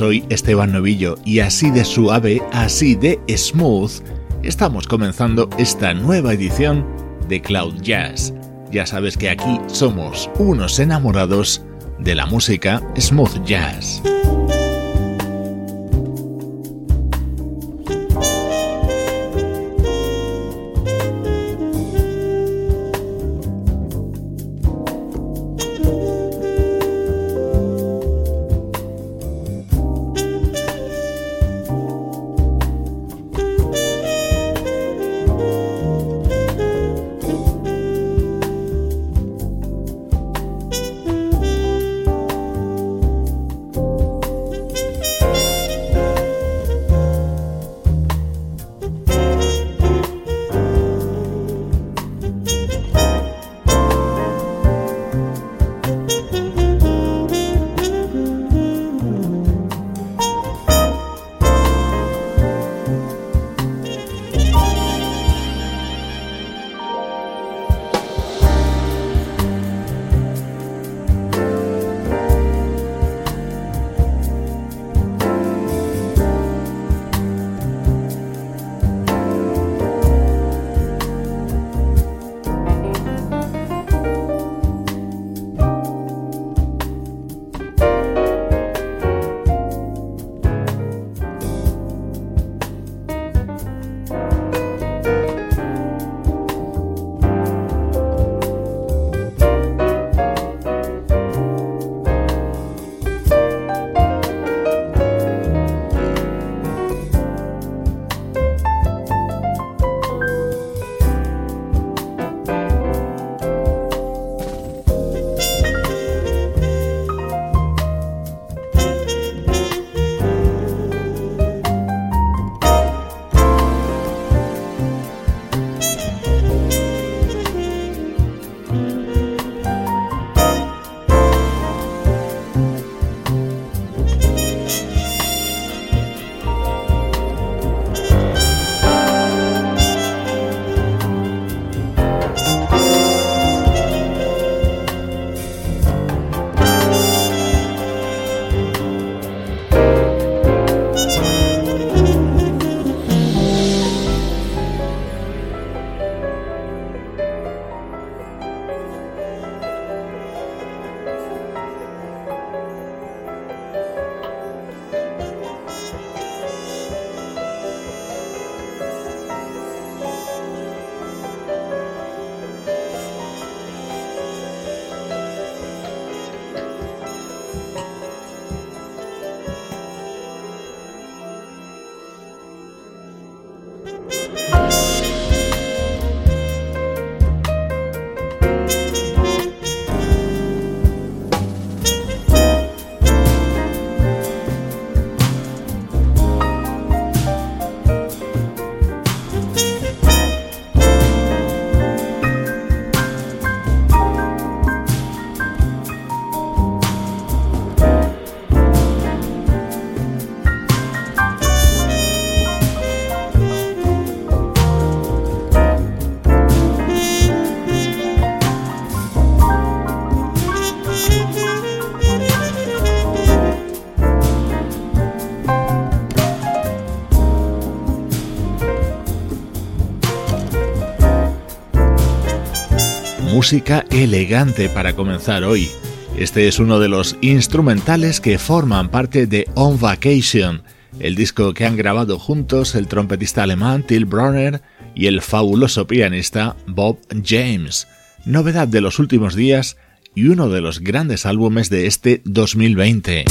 Soy Esteban Novillo y así de suave, así de smooth, estamos comenzando esta nueva edición de Cloud Jazz. Ya sabes que aquí somos unos enamorados de la música smooth jazz. Oh, música elegante para comenzar hoy. Este es uno de los instrumentales que forman parte de On Vacation, el disco que han grabado juntos el trompetista alemán Till Bronner y el fabuloso pianista Bob James. Novedad de los últimos días y uno de los grandes álbumes de este 2020.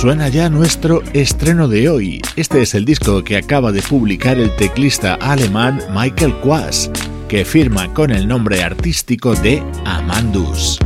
Suena ya nuestro estreno de hoy. Este es el disco que acaba de publicar el teclista alemán Michael Quas, que firma con el nombre artístico de Amandus.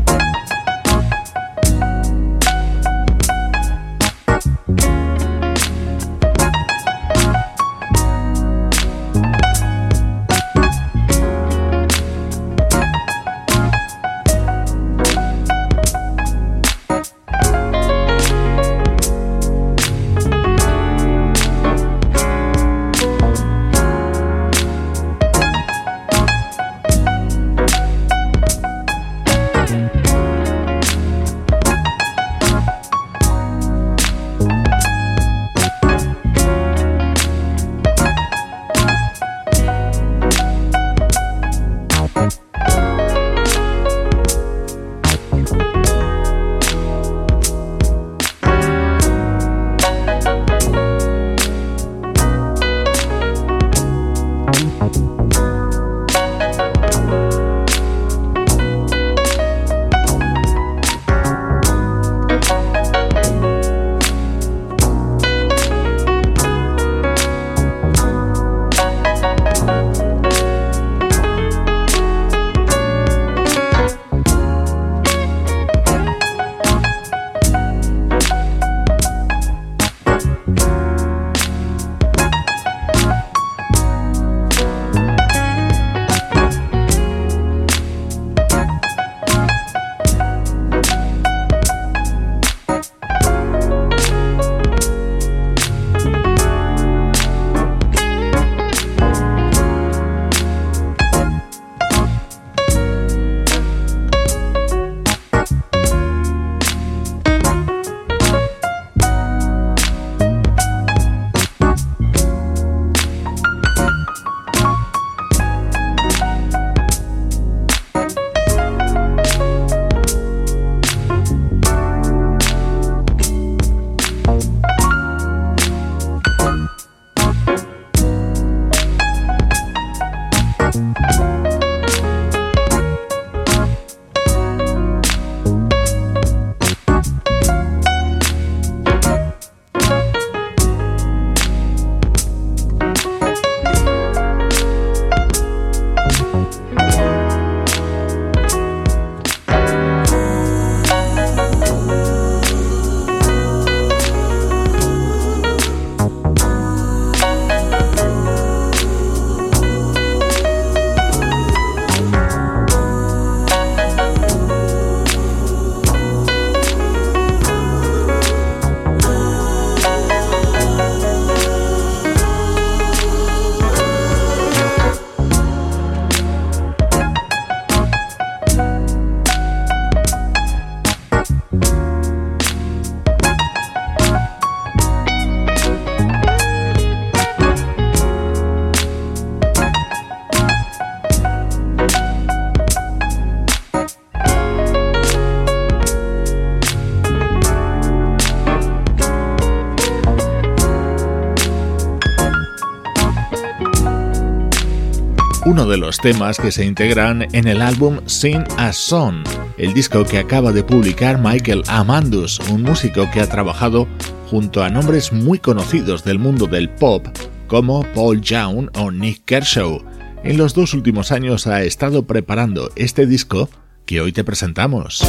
Uno de los temas que se integran en el álbum Sing a Song, el disco que acaba de publicar Michael Amandus, un músico que ha trabajado junto a nombres muy conocidos del mundo del pop como Paul Young o Nick Kershaw. En los dos últimos años ha estado preparando este disco que hoy te presentamos.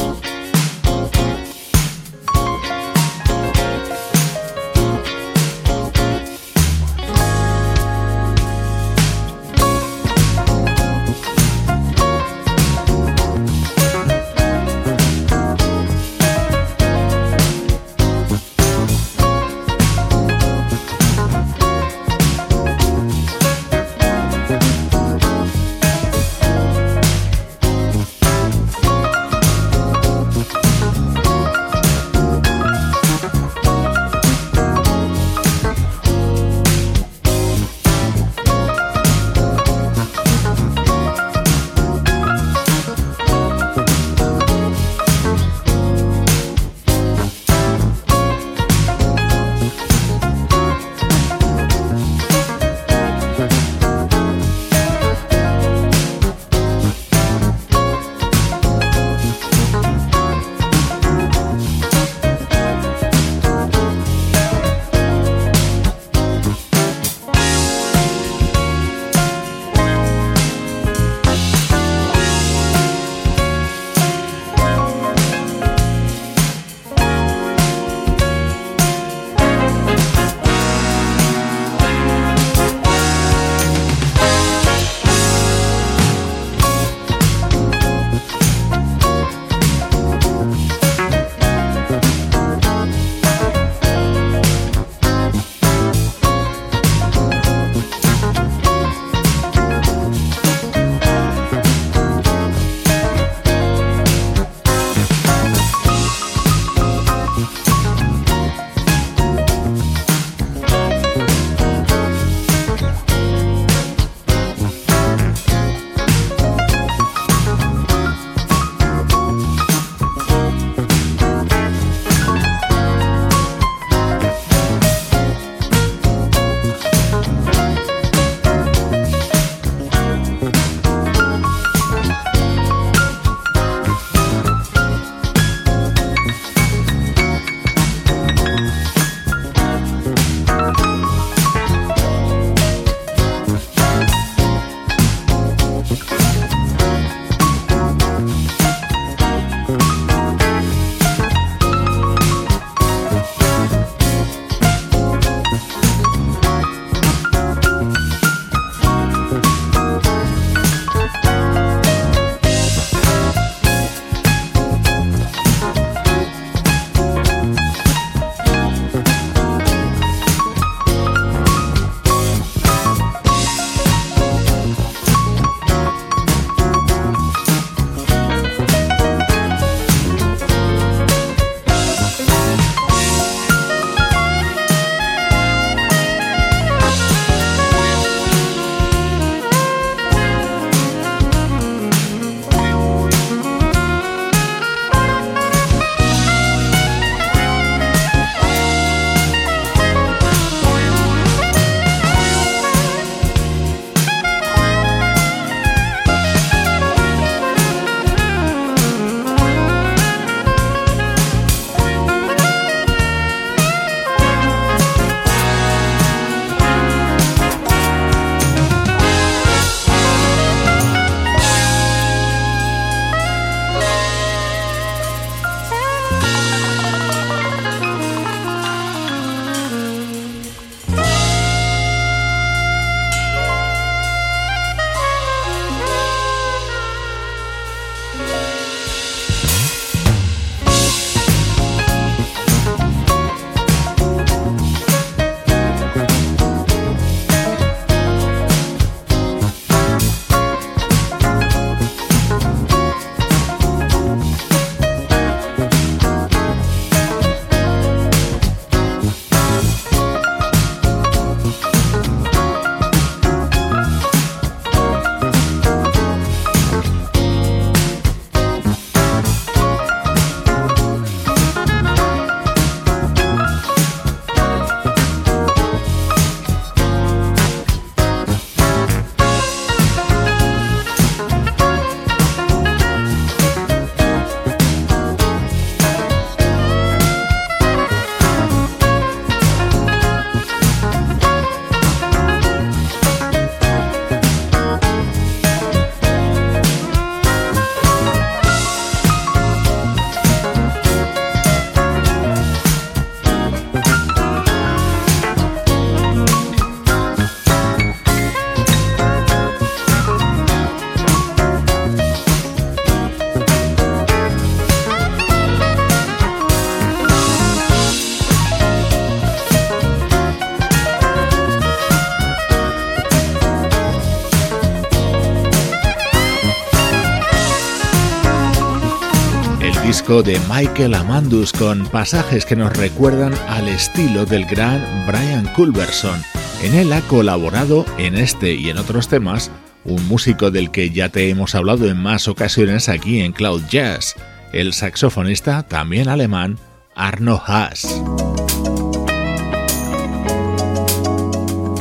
De Michael Amandus con pasajes que nos recuerdan al estilo del gran Brian Culberson. En él ha colaborado en este y en otros temas un músico del que ya te hemos hablado en más ocasiones aquí en Cloud Jazz, el saxofonista también alemán Arno Haas.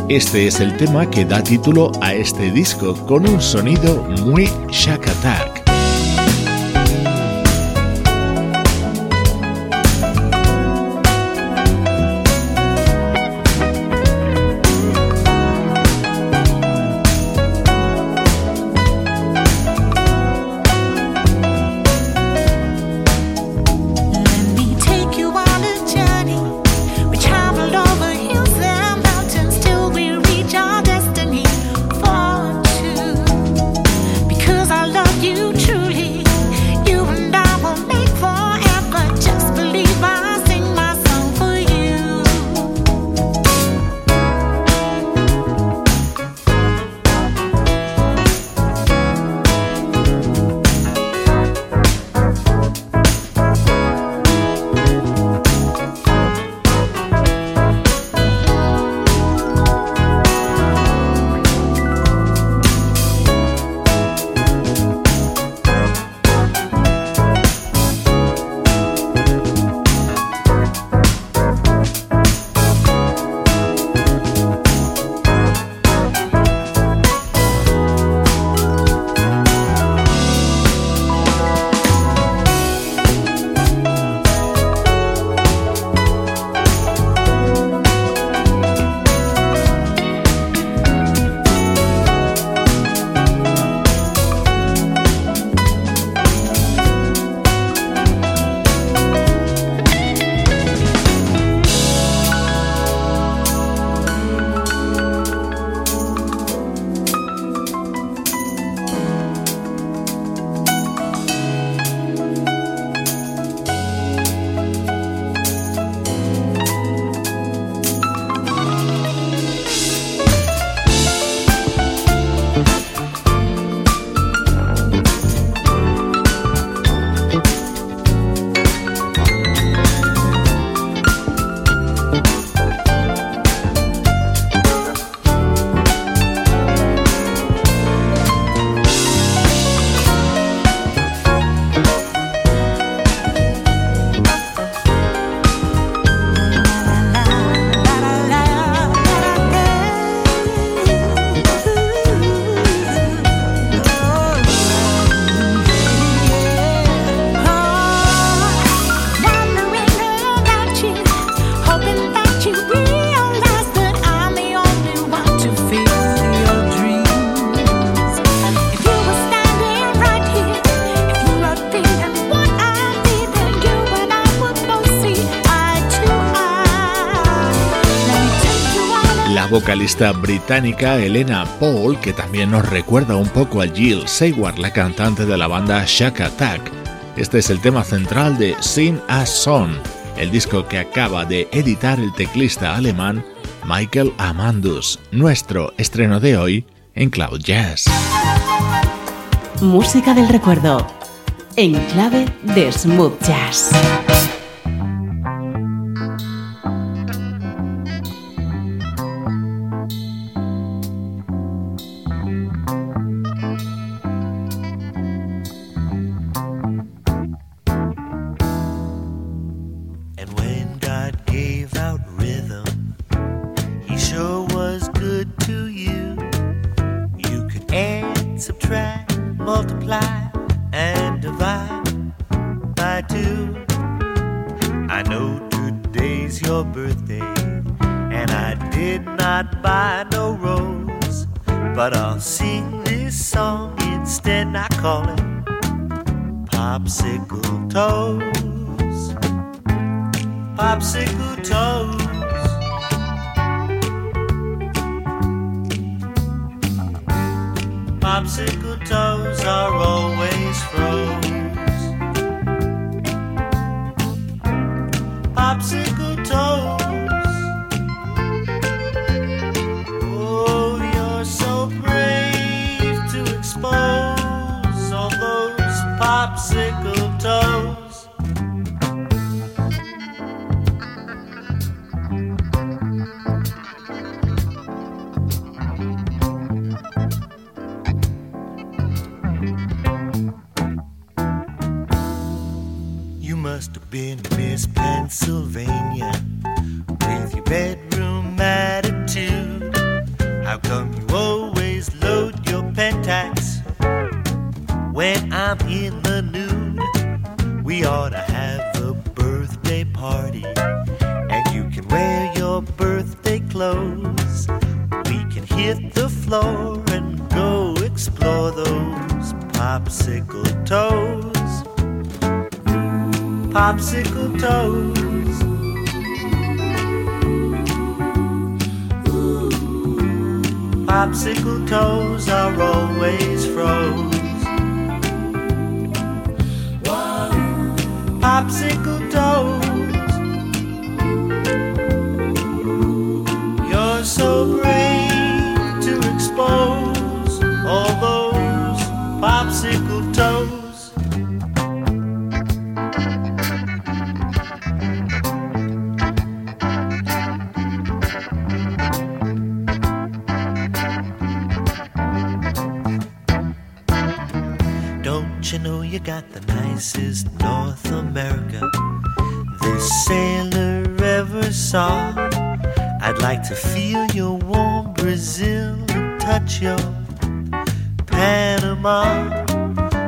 Este es el tema que da título a este disco con un sonido muy Shack Attack. Vocalista británica Elena Paul, que también nos recuerda un poco a Jill Seward, la cantante de la banda Shack Attack. Este es el tema central de Sing a Song, el disco que acaba de editar el teclista alemán Michael Amandus, nuestro estreno de hoy en Cloud Jazz. Música del recuerdo, en clave de smooth jazz. We ought to have a birthday party, and you can wear your birthday clothes. We can hit the floor and go explore those popsicle toes. Popsicle toes. Popsicle toes are always froze. Popsicle toes. You're so brave to expose all those popsicle toes. Don't you know you got the nicest North America this sailor ever saw? I'd like to feel your warm Brazil and touch your Panama.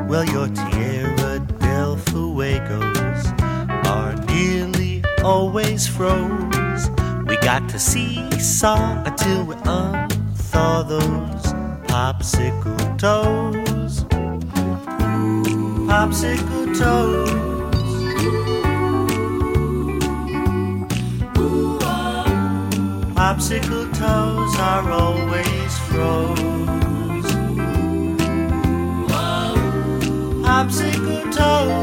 Well, your Tierra del Fuegos are nearly always froze. We got to seesaw until we unthaw those popsicle toes. Popsicle toes. Popsicle toes are always froze. Popsicle toes.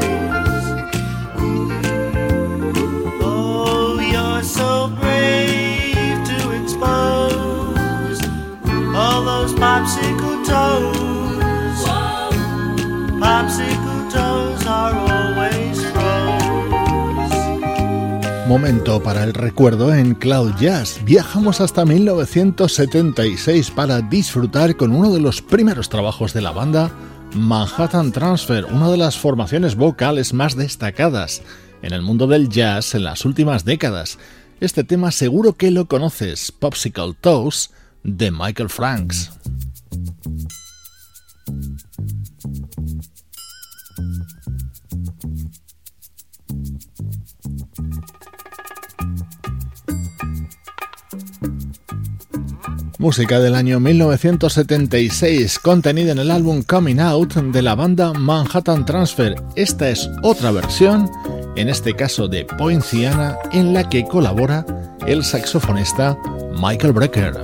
Para el recuerdo en Cloud Jazz. Viajamos hasta 1976 para disfrutar con uno de los primeros trabajos de la banda, Manhattan Transfer, una de las formaciones vocales más destacadas en el mundo del jazz en las últimas décadas. Este tema seguro que lo conoces, Popsicle Toes, de Michael Franks. Música del año 1976 contenida en el álbum Coming Out de la banda Manhattan Transfer. Esta es otra versión, en este caso de Poinciana, en la que colabora el saxofonista Michael Brecker.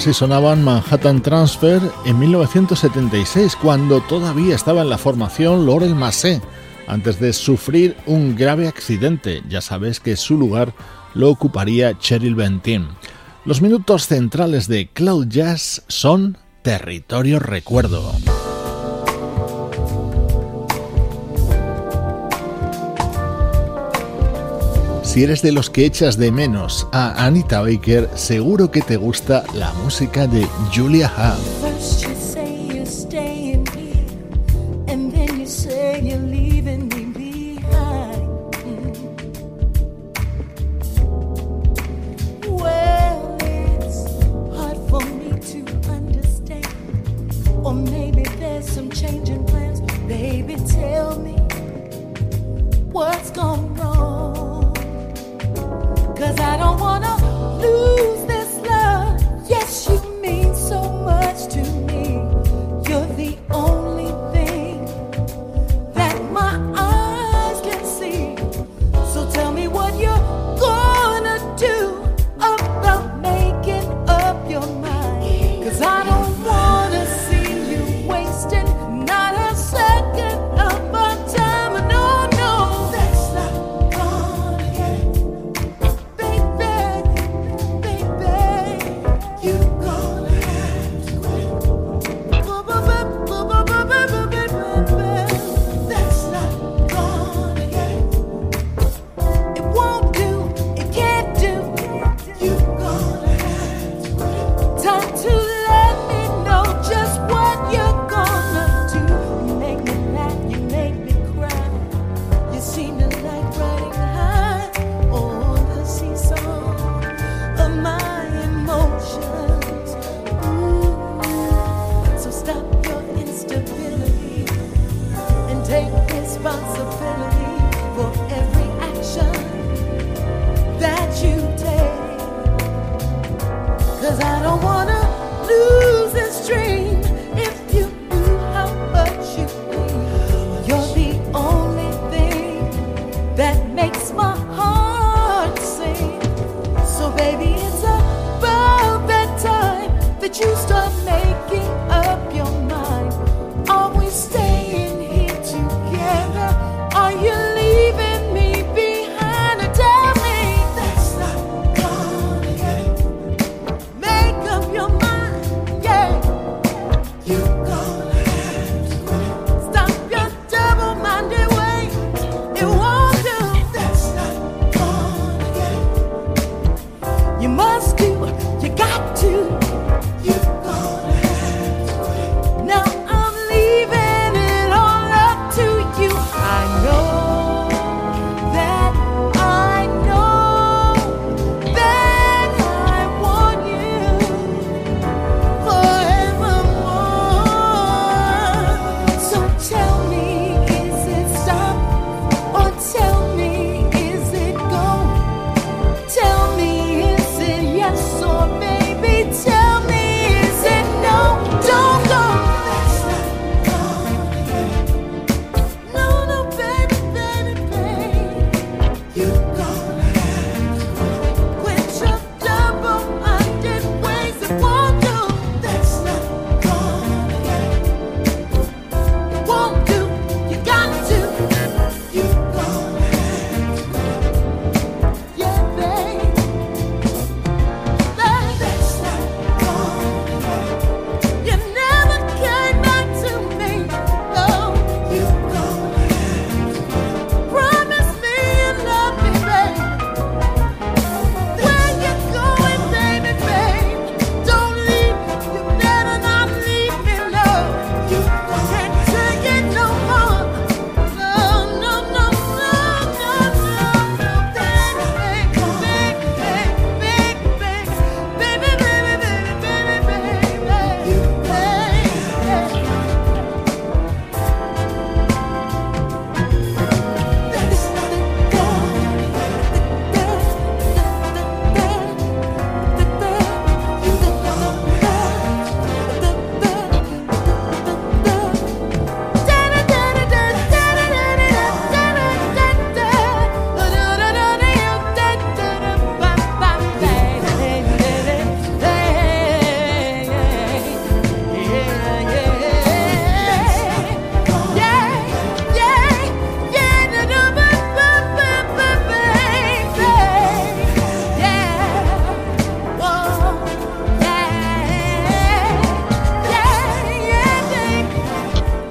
Así sonaban Manhattan Transfer en 1976, cuando todavía estaba en la formación Laurel Massé, antes de sufrir un grave accidente. Ya sabes que su lugar lo ocuparía Cheryl Bentin. Los minutos centrales de Cloud Jazz son Territorio Recuerdo. Si eres de los que echas de menos a Anita Baker, seguro que te gusta la música de Julia Huff.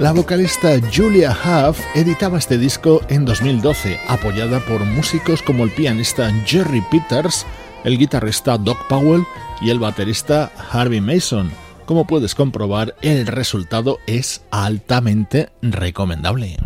La vocalista Julia Huff editaba este disco en 2012, apoyada por músicos como el pianista Jerry Peters, el guitarrista Doc Powell y el baterista Harvey Mason. Como puedes comprobar, el resultado es altamente recomendable.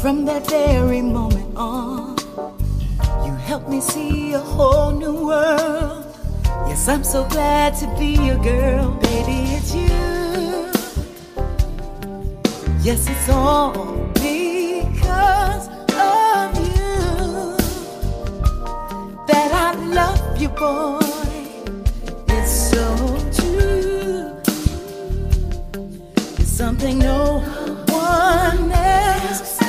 From that very moment on, you helped me see a whole new world. Yes, I'm so glad to be your girl, baby. It's you. Yes, it's all because of you that I love you, boy. else do. So true. it something no one forever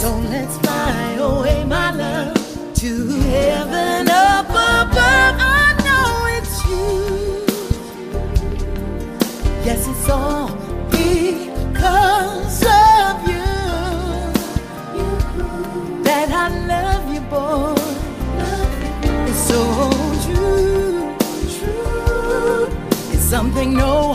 So let's fly away, my love, to heaven up above. I know it's you. Yes, it's all because of you that I love you, boy. It's so true. It's something no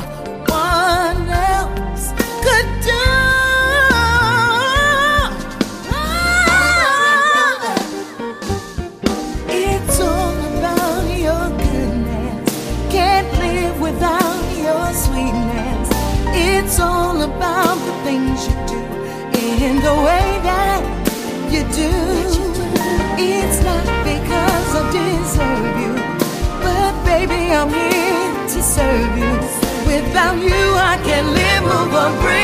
serve you. Without you, I can't live, move, or breathe.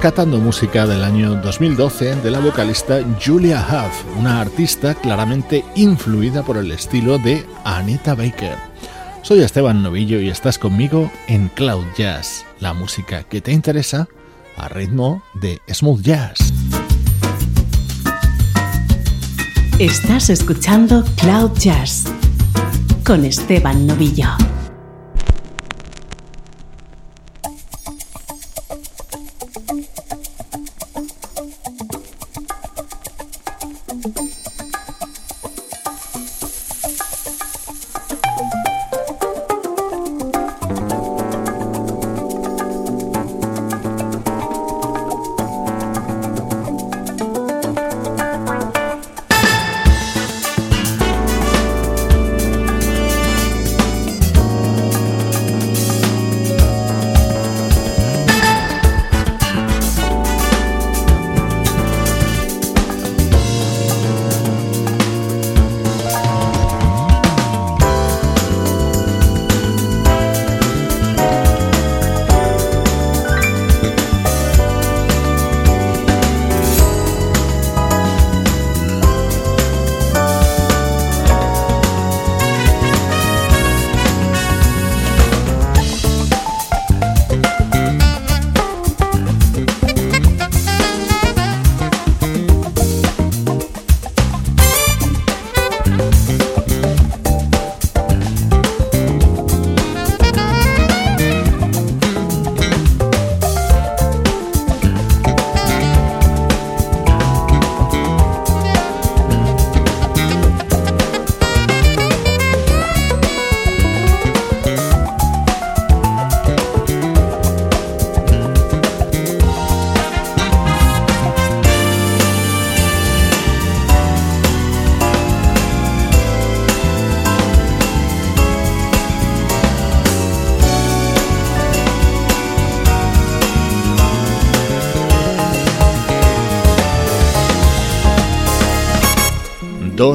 Rescatando música del año 2012 de la vocalista Julia Huff, una artista claramente influida por el estilo de Anita Baker. Soy Esteban Novillo y estás conmigo en Cloud Jazz, la música que te interesa a ritmo de smooth jazz. Estás escuchando Cloud Jazz con Esteban Novillo.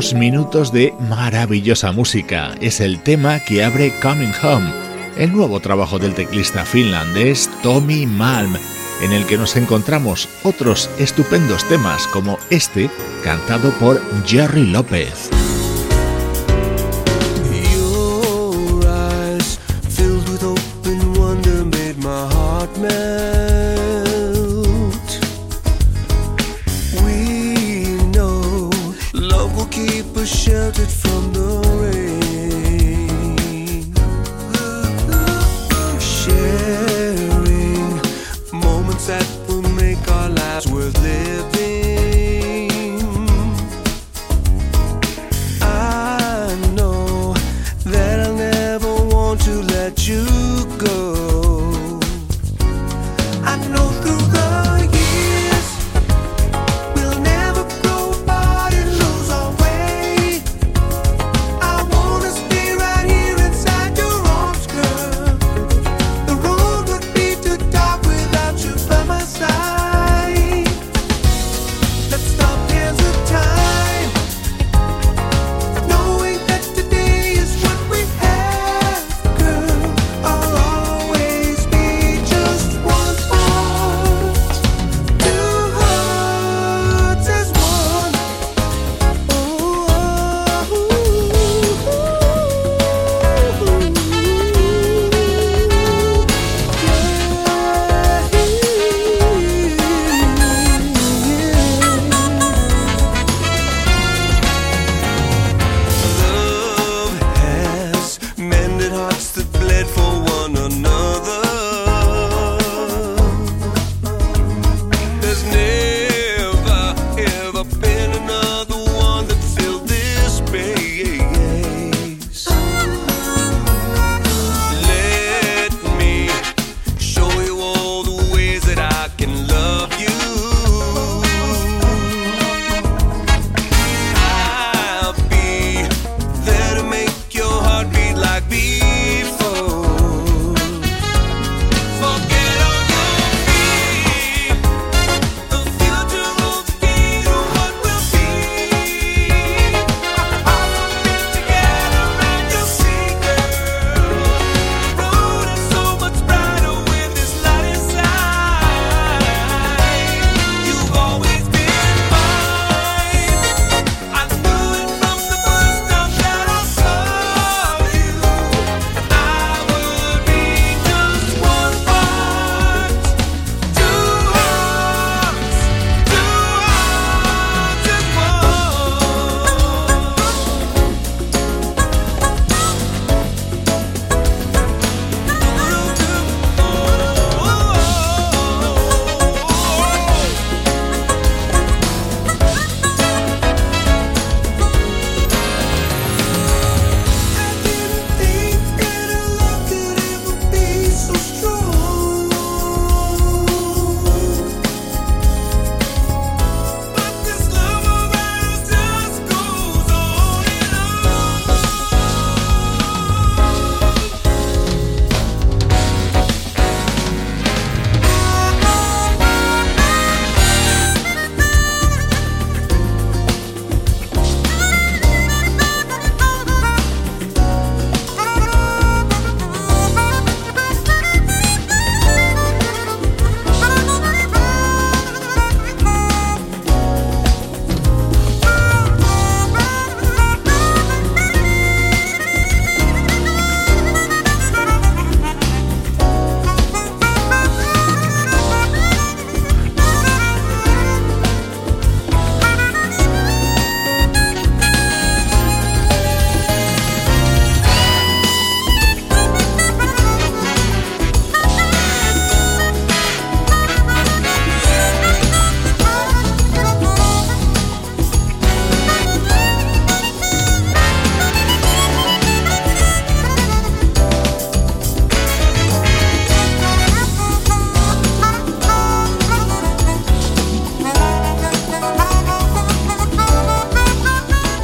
Dos minutos de maravillosa música es el tema que abre Coming Home, el nuevo trabajo del teclista finlandés Tommy Malm, en el que nos encontramos otros estupendos temas como este cantado por Jerry López.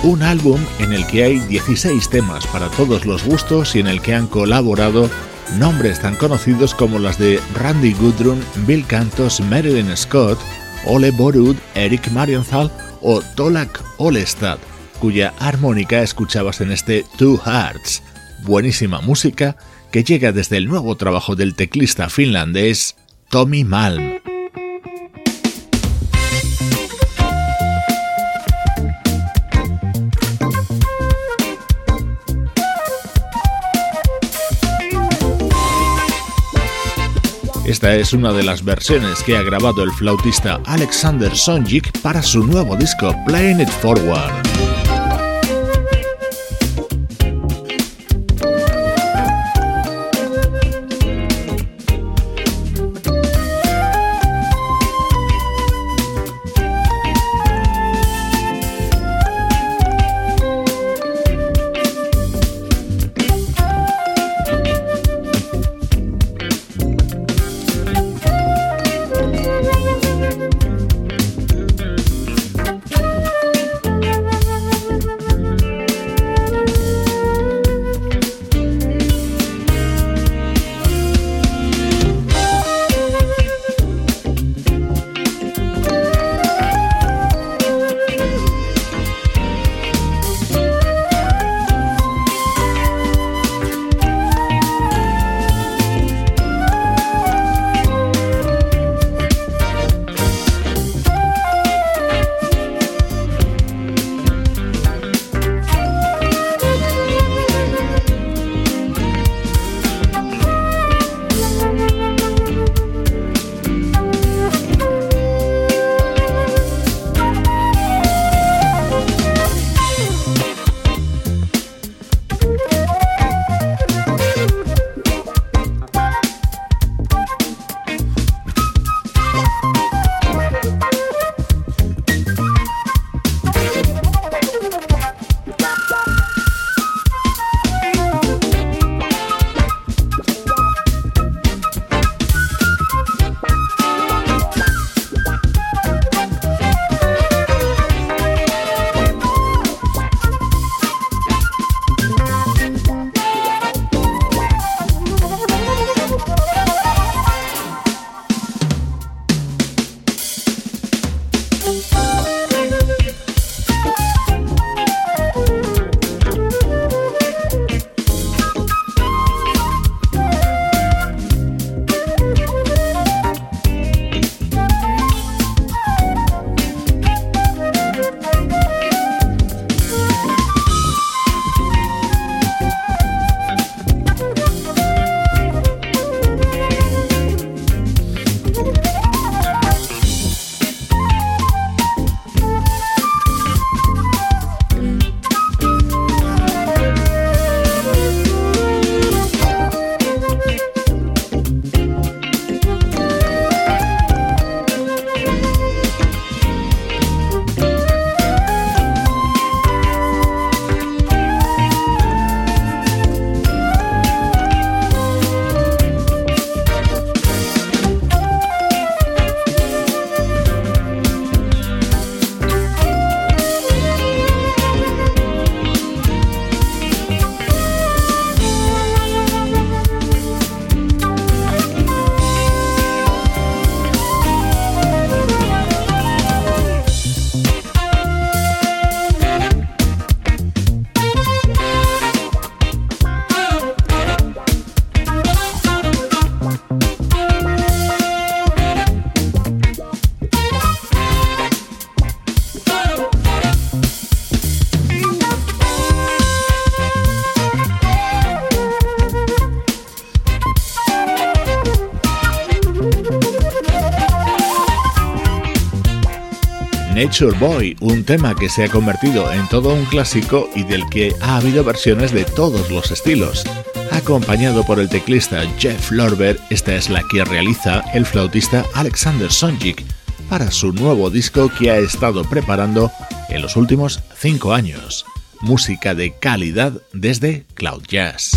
Un álbum en el que hay 16 temas para todos los gustos y en el que han colaborado nombres tan conocidos como las de Randy Gudrun, Bill Cantos, Marilyn Scott, Ole Borud, Eric Marienthal o Tolak Olestad, cuya armónica escuchabas en este Two Hearts. Buenísima música que llega desde el nuevo trabajo del teclista finlandés Tommy Malm. Esta es una de las versiones que ha grabado el flautista Alexander Sonjik para su nuevo disco Playing It Forward. Nature Boy, un tema que se ha convertido en todo un clásico y del que ha habido versiones de todos los estilos. Acompañado por el teclista Jeff Lorber, esta es la que realiza el flautista Alexander Sonjik para su nuevo disco que ha estado preparando en los últimos cinco años. Música de calidad desde Cloud Jazz.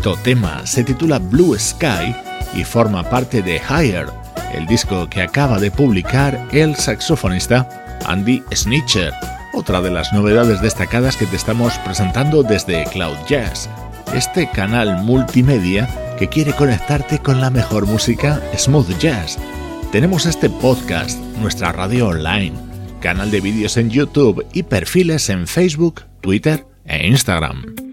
Bonito tema, se titula Blue Sky y forma parte de Higher, el disco que acaba de publicar el saxofonista Andy Snitcher, otra de las novedades destacadas que te estamos presentando desde Cloud Jazz, este canal multimedia que quiere conectarte con la mejor música smooth jazz. Tenemos este podcast, nuestra radio online, canal de vídeos en YouTube y perfiles en Facebook, Twitter e Instagram.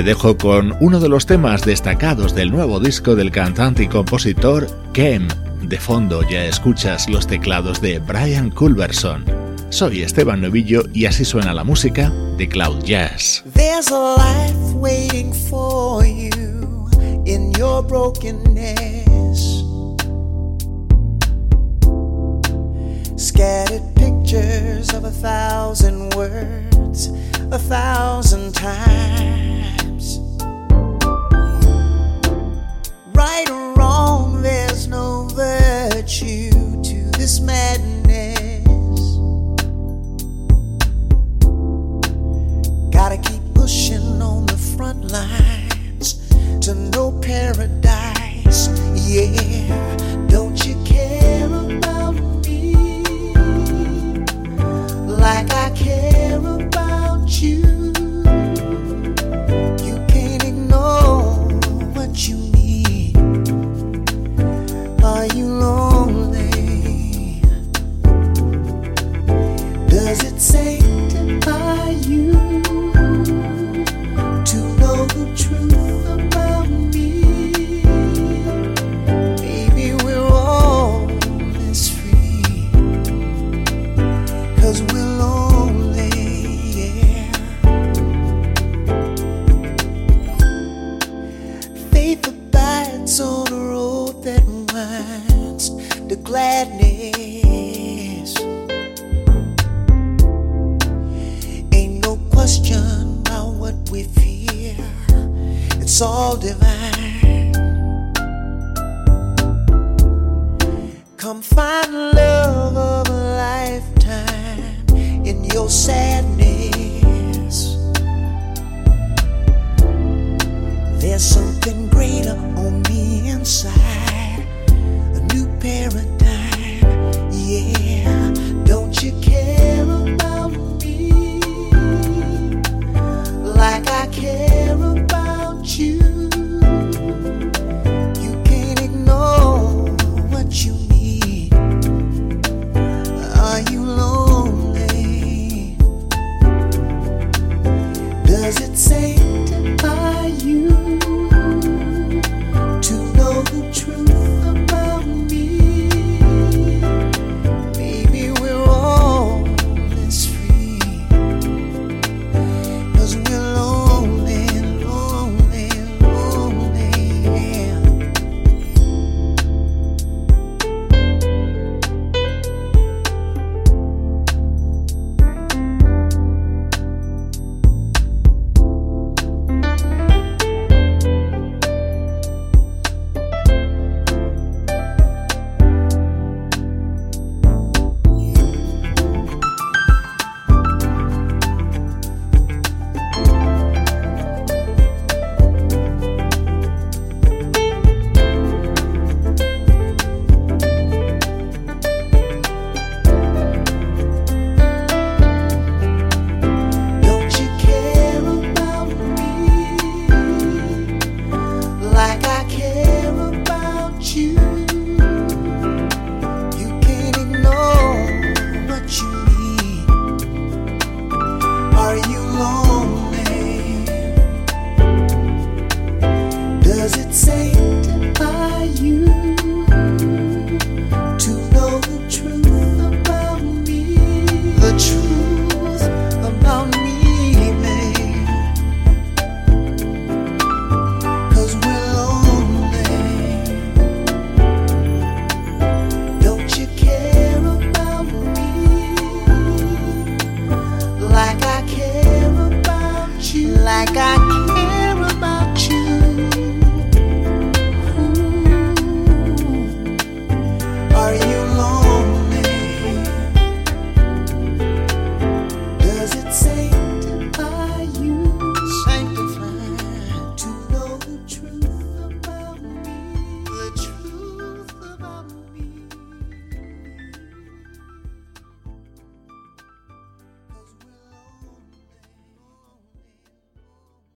Te dejo con uno de los temas destacados del nuevo disco del cantante y compositor Kem. De fondo ya escuchas los teclados de Brian Culberson. Soy Esteban Novillo y así suena la música de Cloud Jazz. Scattered pictures of a thousand words, a thousand times. Right or wrong, there's no virtue to this madness. Gotta keep pushing on the front lines to no paradise. Yeah,